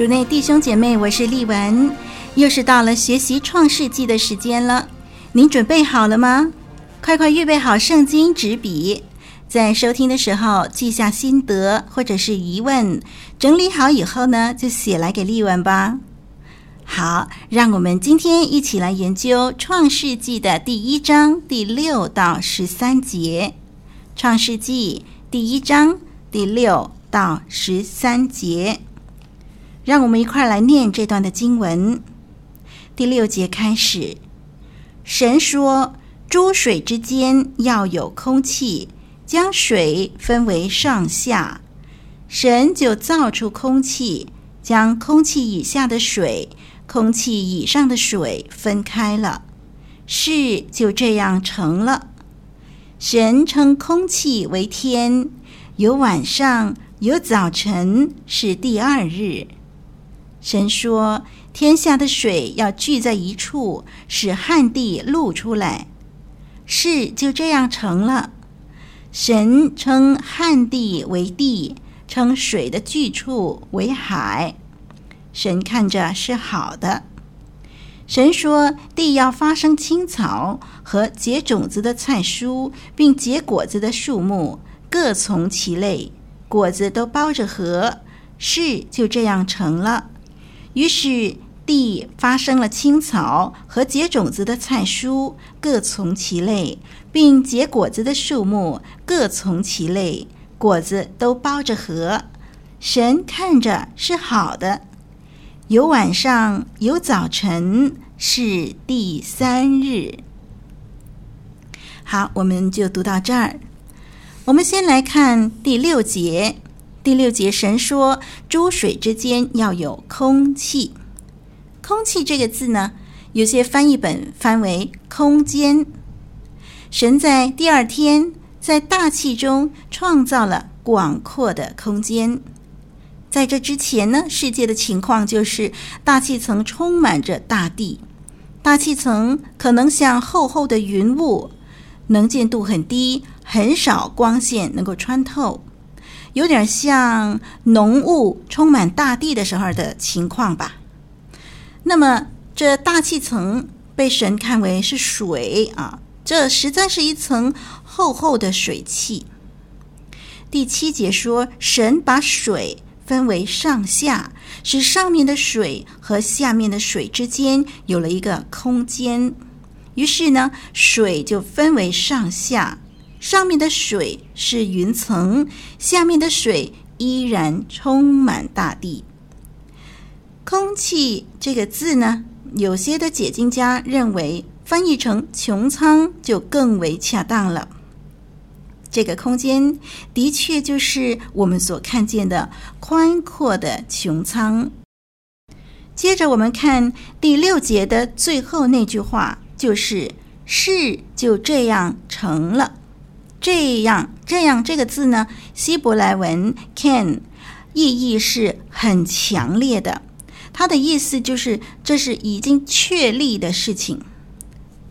主内弟兄姐妹，我是丽文，又是到了学习创世纪的时间了。您准备好了吗？快快预备好圣经纸笔，在收听的时候记下心得或者是疑问，整理好以后呢，就写来给丽文吧。好，让我们今天一起来研究创世纪的第一章第六到十三节。创世纪第一章第六到十三节。让我们一块来念这段的经文。第六节开始，神说：“诸水之间要有空气，将水分为上下。”神就造出空气，将空气以下的水、空气以上的水分开了。事就这样成了。神称空气为天，有晚上，有早晨，是第二日。神说：“天下的水要聚在一处，使旱地露出来。”事就这样成了。神称旱地为地，称水的聚处为海。神看着是好的。神说：“地要发生青草和结种子的菜蔬，并结果子的树木，各从其类，果子都包着核。”事就这样成了。于是地发生了青草和结种子的菜蔬，各从其类，并结果子的树木，各从其类，果子都包着核。神看着是好的。有晚上，有早晨，是第三日。好，我们就读到这儿。我们先来看第六节。第六节，神说：“诸水之间要有空气。”“空气”这个字呢，有些翻译本翻为“空间”。神在第二天在大气中创造了广阔的空间。在这之前呢，世界的情况就是大气层充满着大地，大气层可能像厚厚的云雾，能见度很低，很少光线能够穿透。有点像浓雾充满大地的时候的情况吧。那么，这大气层被神看为是水啊，这实在是一层厚厚的水汽。第七节说，神把水分为上下，使上面的水和下面的水之间有了一个空间。于是呢，水就分为上下。上面的水是云层，下面的水依然充满大地。空气这个字呢，有些的解经家认为翻译成穹苍就更为恰当了。这个空间的确就是我们所看见的宽阔的穹苍。接着我们看第六节的最后那句话，就是“事就这样成了”。这样，这样这个字呢，希伯来文 “can”，意义是很强烈的，它的意思就是这是已经确立的事情。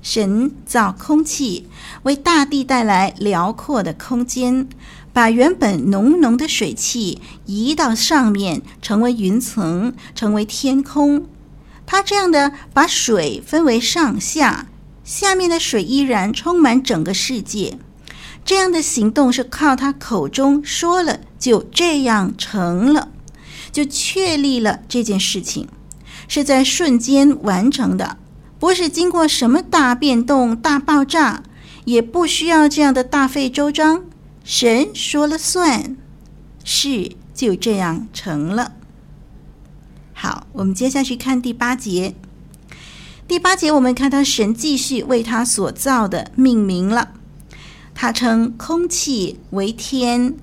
神造空气，为大地带来辽阔的空间，把原本浓浓的水汽移到上面，成为云层，成为天空。他这样的把水分为上下，下面的水依然充满整个世界。这样的行动是靠他口中说了，就这样成了，就确立了这件事情，是在瞬间完成的，不是经过什么大变动、大爆炸，也不需要这样的大费周章。神说了算，事就这样成了。好，我们接下去看第八节。第八节，我们看到神继续为他所造的命名了。他称空气为天，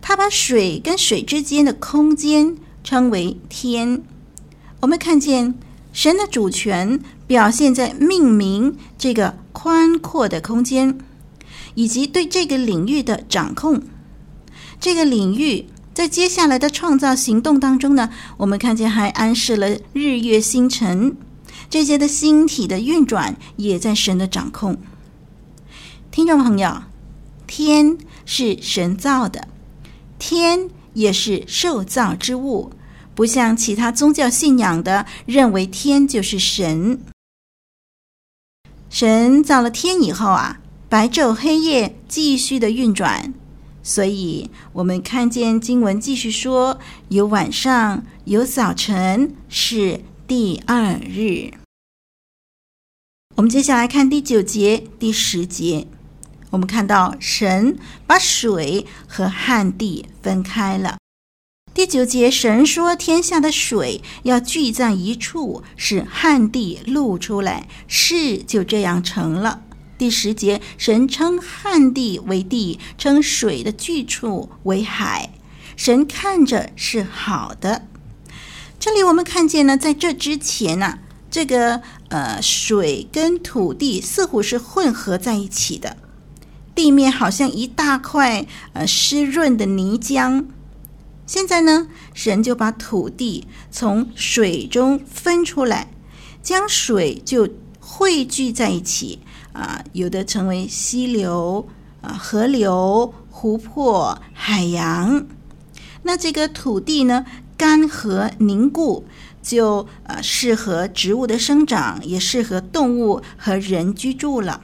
他把水跟水之间的空间称为天。我们看见神的主权表现在命名这个宽阔的空间，以及对这个领域的掌控。这个领域在接下来的创造行动当中呢，我们看见还安设了日月星辰，这些的星体的运转也在神的掌控。听众朋友。天是神造的，天也是受造之物，不像其他宗教信仰的认为天就是神。神造了天以后啊，白昼黑夜继续的运转，所以我们看见经文继续说，有晚上，有早晨，是第二日。我们接下来看第九节、第十节。我们看到神把水和旱地分开了。第九节，神说天下的水要聚在一处，使旱地露出来，事就这样成了。第十节，神称旱地为地，称水的聚处为海。神看着是好的。这里我们看见呢，在这之前呢、这个呃水跟土地似乎是混合在一起的。地面好像一大块呃湿润的泥浆。现在呢，神就把土地从水中分出来，将水就汇聚在一起啊，有的成为溪流啊、河流、湖泊、海洋。那这个土地呢，干涸凝固，就啊适合植物的生长，也适合动物和人居住了。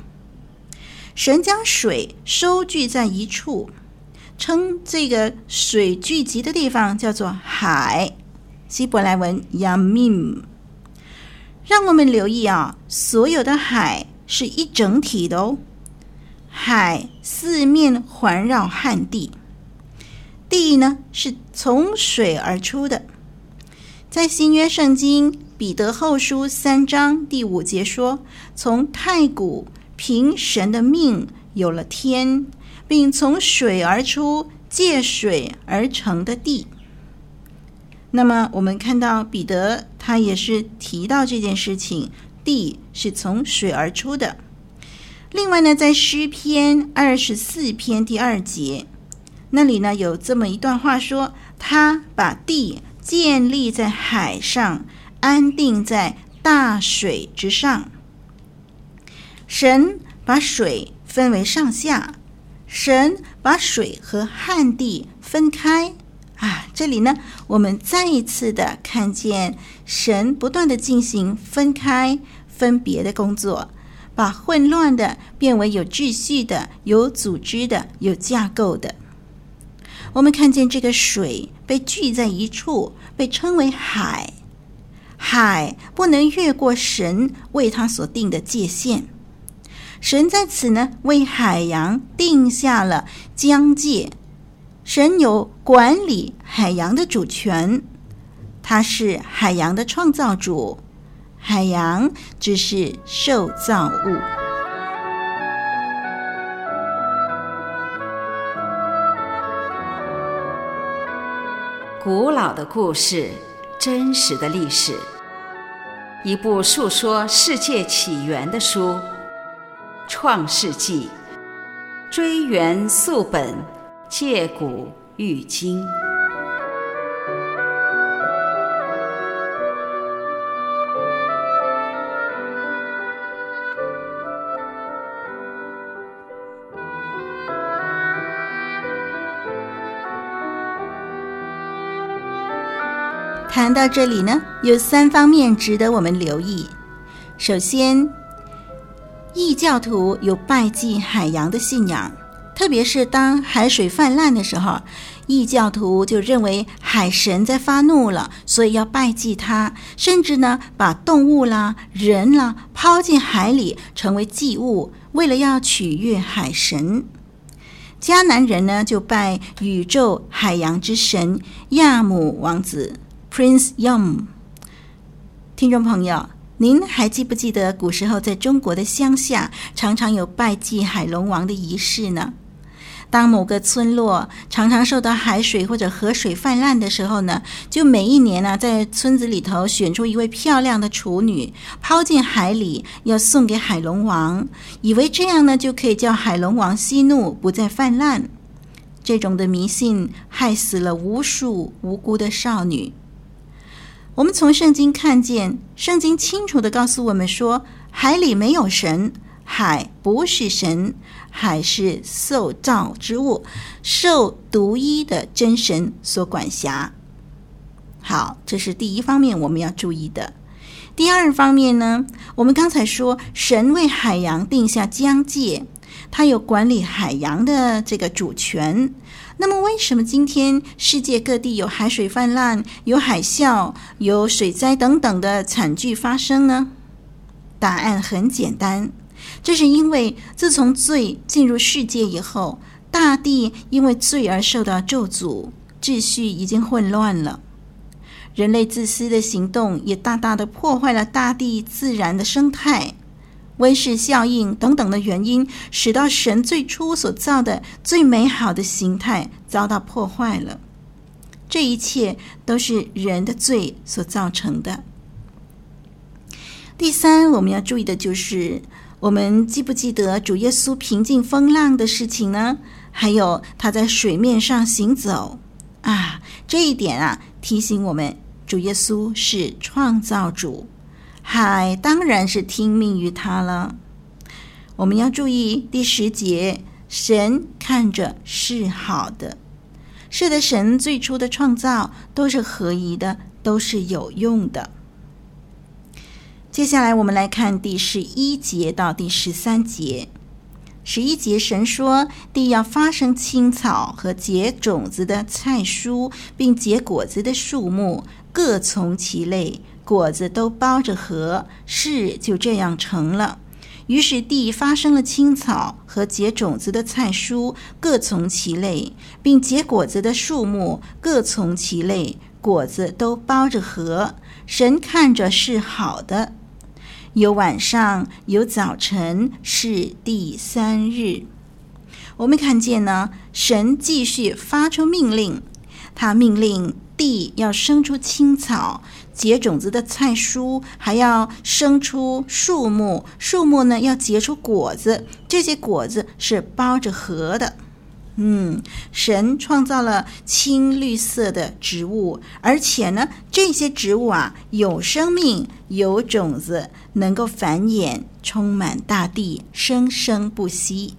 神将水收聚在一处，称这个水聚集的地方叫做海，希伯来文 Yamim。让我们留意啊，所有的海是一整体的哦。海四面环绕旱地，地呢是从水而出的。在新约圣经彼得后书三章第五节说：“从太古。”凭神的命有了天，并从水而出，借水而成的地。那么，我们看到彼得他也是提到这件事情，地是从水而出的。另外呢，在诗篇二十四篇第二节那里呢，有这么一段话说：“他把地建立在海上，安定在大水之上。”神把水分为上下，神把水和旱地分开啊！这里呢，我们再一次的看见神不断的进行分开、分别的工作，把混乱的变为有秩序的、有组织的、有架构的。我们看见这个水被聚在一处，被称为海，海不能越过神为他所定的界限。神在此呢，为海洋定下了疆界。神有管理海洋的主权，他是海洋的创造主，海洋只是受造物。古老的故事，真实的历史，一部述说世界起源的书。创世纪，追源溯本，借古喻今。谈到这里呢，有三方面值得我们留意。首先，异教徒有拜祭海洋的信仰，特别是当海水泛滥的时候，异教徒就认为海神在发怒了，所以要拜祭他，甚至呢把动物啦、人啦抛进海里成为祭物，为了要取悦海神。迦南人呢就拜宇宙海洋之神亚姆王子。Prince Yam，听众朋友，您还记不记得古时候在中国的乡下常常有拜祭海龙王的仪式呢？当某个村落常常受到海水或者河水泛滥的时候呢，就每一年呢、在村子里头选出一位漂亮的处女，抛进海里，要送给海龙王，以为这样呢就可以叫海龙王息怒，不再泛滥。这种的迷信害死了无数无辜的少女。我们从圣经看见，圣经清楚地告诉我们说，海里没有神，海不是神，海是受造之物，受独一的真神所管辖。好，这是第一方面我们要注意的。第二方面呢，我们刚才说，神为海洋定下疆界，他有管理海洋的这个主权。那么，为什么今天世界各地有海水泛滥、有海啸、有水灾等等的惨剧发生呢？答案很简单，这是因为自从罪进入世界以后，大地因为罪而受到咒诅，秩序已经混乱了。人类自私的行动也大大的破坏了大地自然的生态。温室效应等等的原因，使到神最初所造的最美好的形态遭到破坏了。这一切都是人的罪所造成的。第三，我们要注意的就是，我们记不记得主耶稣平静风浪的事情呢？还有他在水面上行走啊，这一点啊，提醒我们，主耶稣是创造主。海当然是听命于他了。我们要注意第十节，神看着是好的。是的，神最初的创造都是合宜的，都是有用的。接下来我们来看第十一节到第十三节。十一节，神说：“地要发生青草和结种子的菜蔬，并结果子的树木，各从其类。”果子都包着核，事就这样成了。于是地发生了青草和结种子的菜蔬，各从其类，并结果子的树木，各从其类，果子都包着核。神看着是好的。有晚上，有早晨，是第三日。我们看见呢，神继续发出命令，他命令地要生出青草。结种子的菜蔬，还要生出树木，树木呢要结出果子，这些果子是包着核的。嗯，神创造了青绿色的植物，而且呢，这些植物啊有生命，有种子，能够繁衍，充满大地，生生不息。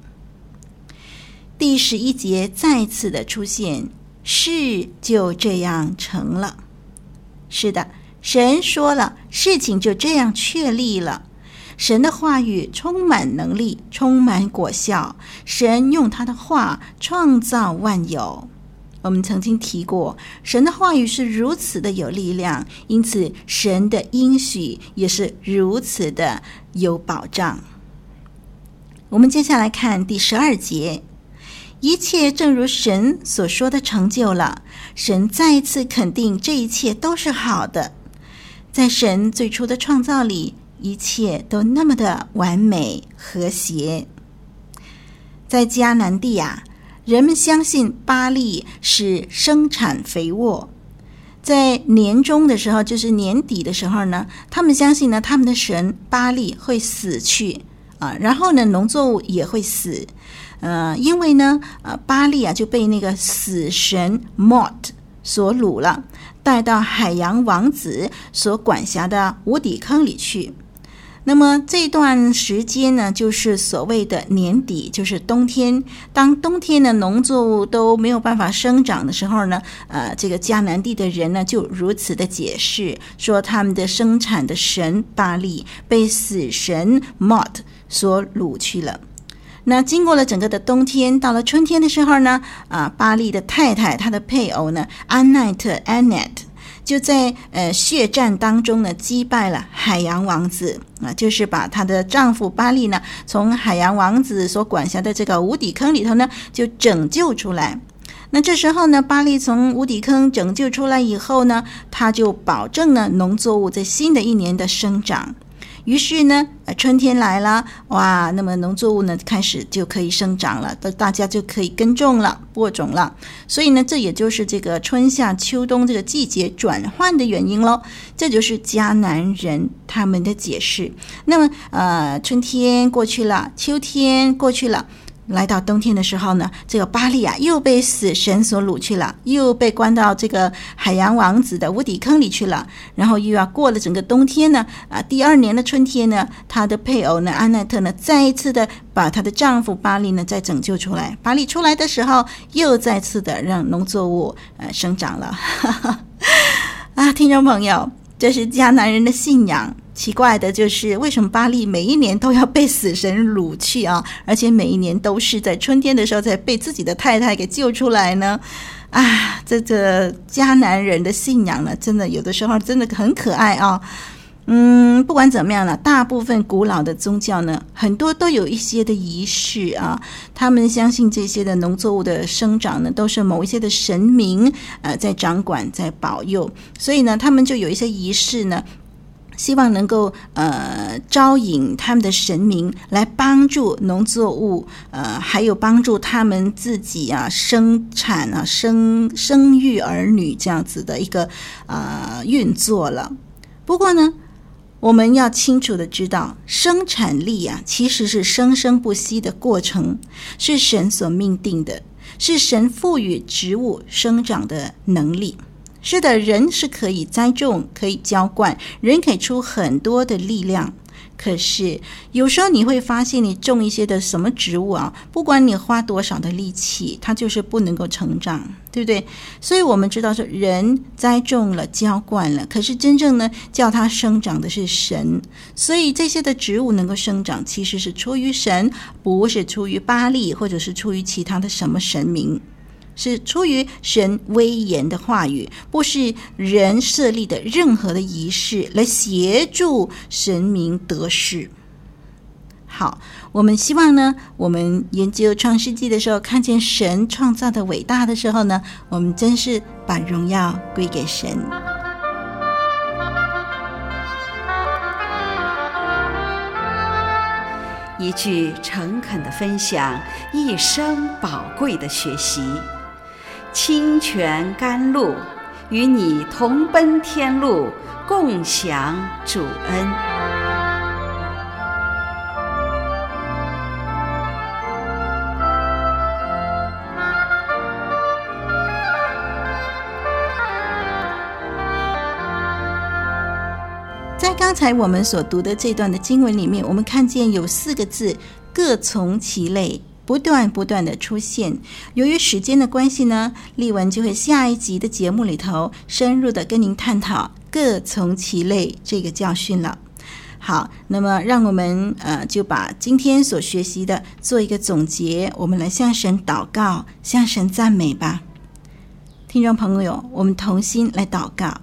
第十一节再次的出现，事就这样成了。是的。神说了，事情就这样确立了。神的话语充满能力，充满果效。神用他的话创造万有。我们曾经提过，神的话语是如此的有力量，因此神的应许也是如此的有保障。我们接下来看第十二节，一切正如神所说的成就了。神再一次肯定这一切都是好的。在神最初的创造里，一切都那么的完美和谐。在迦南地啊，人们相信巴力是生产肥沃。在年终的时候，就是年底的时候呢，他们相信呢，他们的神巴力会死去啊，然后呢，农作物也会死，呃，因为呢，呃，巴力啊就被那个死神 Mot 所掳了，带到海洋王子所管辖的无底坑里去。那么这段时间呢，就是所谓的年底，就是冬天。当冬天的农作物都没有办法生长的时候呢，呃，这个迦南地的人呢，就如此的解释说，他们的生产的神巴力被死神 Mot 所掳去了。那经过了整个的冬天，到了春天的时候呢，啊，巴利的太太，她的配偶呢，安奈特 Anet。就在呃血战当中呢，击败了海洋王子啊，就是把她的丈夫巴利呢，从海洋王子所管辖的这个无底坑里头呢，就拯救出来。那这时候呢，巴利从无底坑拯救出来以后呢，他就保证了农作物在新的一年的生长。于是呢，呃，春天来了，哇，那么农作物呢开始就可以生长了，大大家就可以耕种了、播种了。所以呢，这也就是这个春夏秋冬这个季节转换的原因喽。这就是迦南人他们的解释。那么，呃，春天过去了，秋天过去了。来到冬天的时候呢，这个巴利啊又被死神所掳去了，又被关到这个海洋王子的无底坑里去了。然后又要过了整个冬天呢，啊，第二年的春天呢，她的配偶呢，安奈特呢，再一次的把她的丈夫巴利呢再拯救出来。巴利出来的时候，又再次的让农作物呃生长了。啊，听众朋友，这是迦南人的信仰。奇怪的就是，为什么巴利每一年都要被死神掳去啊？而且每一年都是在春天的时候才被自己的太太给救出来呢？啊，这个迦南人的信仰呢，真的有的时候真的很可爱啊。嗯，不管怎么样呢，大部分古老的宗教呢，很多都有一些的仪式啊。他们相信这些的农作物的生长呢，都是某一些的神明呃在掌管、在保佑，所以呢，他们就有一些仪式呢。希望能够呃招引他们的神明来帮助农作物，呃，还有帮助他们自己啊生产啊生生育儿女这样子的一个呃运作了。不过呢，我们要清楚的知道，生产力啊其实是生生不息的过程，是神所命定的，是神赋予植物生长的能力。是的，人是可以栽种，可以浇灌，人可以出很多的力量。可是有时候你会发现，你种一些的什么植物啊，不管你花多少的力气，它就是不能够成长，对不对？所以我们知道说，人栽种了、浇灌了，可是真正呢，叫它生长的是神。所以这些的植物能够生长，其实是出于神，不是出于巴力，或者是出于其他的什么神明。是出于神威严的话语，不是人设立的任何的仪式来协助神明得事。好，我们希望呢，我们研究创世纪的时候，看见神创造的伟大的时候呢，我们真是把荣耀归给神。一句诚恳的分享，一生宝贵的学习。清泉甘露，与你同奔天路，共享主恩。在刚才我们所读的这段的经文里面，我们看见有四个字：各从其类。不断不断的出现，由于时间的关系呢，丽文就会下一集的节目里头深入的跟您探讨“各从其类”这个教训了。好，那么让我们呃就把今天所学习的做一个总结，我们来向神祷告，向神赞美吧。听众朋友，我们同心来祷告。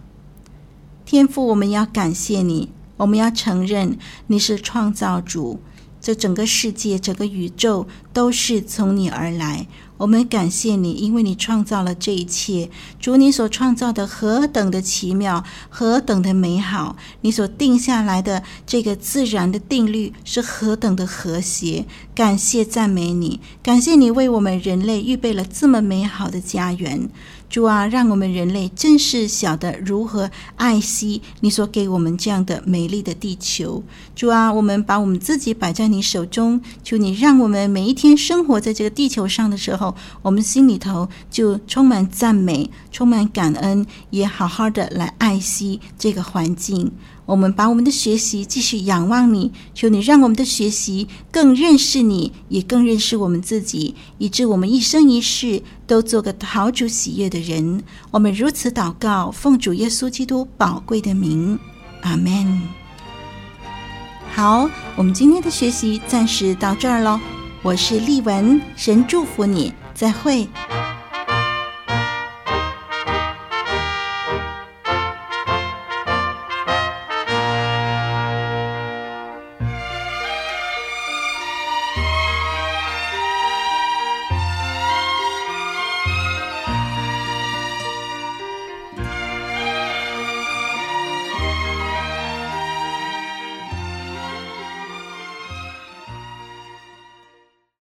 天父，我们要感谢你，我们要承认你是创造主。这整个世界，整个宇宙都是从你而来。我们感谢你，因为你创造了这一切。主，你所创造的何等的奇妙，何等的美好！你所定下来的这个自然的定律是何等的和谐。感谢赞美你，感谢你为我们人类预备了这么美好的家园。主啊，让我们人类正式晓得如何爱惜你所给我们这样的美丽的地球。主啊，我们把我们自己摆在你手中，求你让我们每一天生活在这个地球上的时候，我们心里头就充满赞美，充满感恩，也好好的来爱惜这个环境。我们把我们的学习继续仰望你，求你让我们的学习更认识你，也更认识我们自己，以致我们一生一世都做个讨主喜悦的人。我们如此祷告，奉主耶稣基督宝贵的名，阿门。好，我们今天的学习暂时到这儿喽。我是丽文，神祝福你，再会。